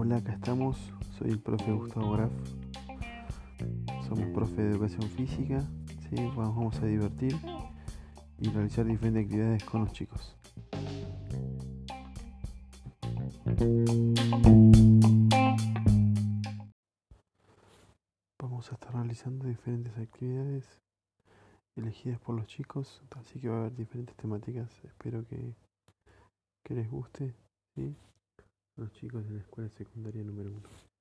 Hola, acá estamos. Soy el profe Gustavo Graf. Somos profe de educación física. vamos a divertir y realizar diferentes actividades con los chicos. Vamos a estar realizando diferentes actividades elegidas por los chicos, así que va a haber diferentes temáticas. Espero que, les guste. Los chicos de la escuela secundaria número uno.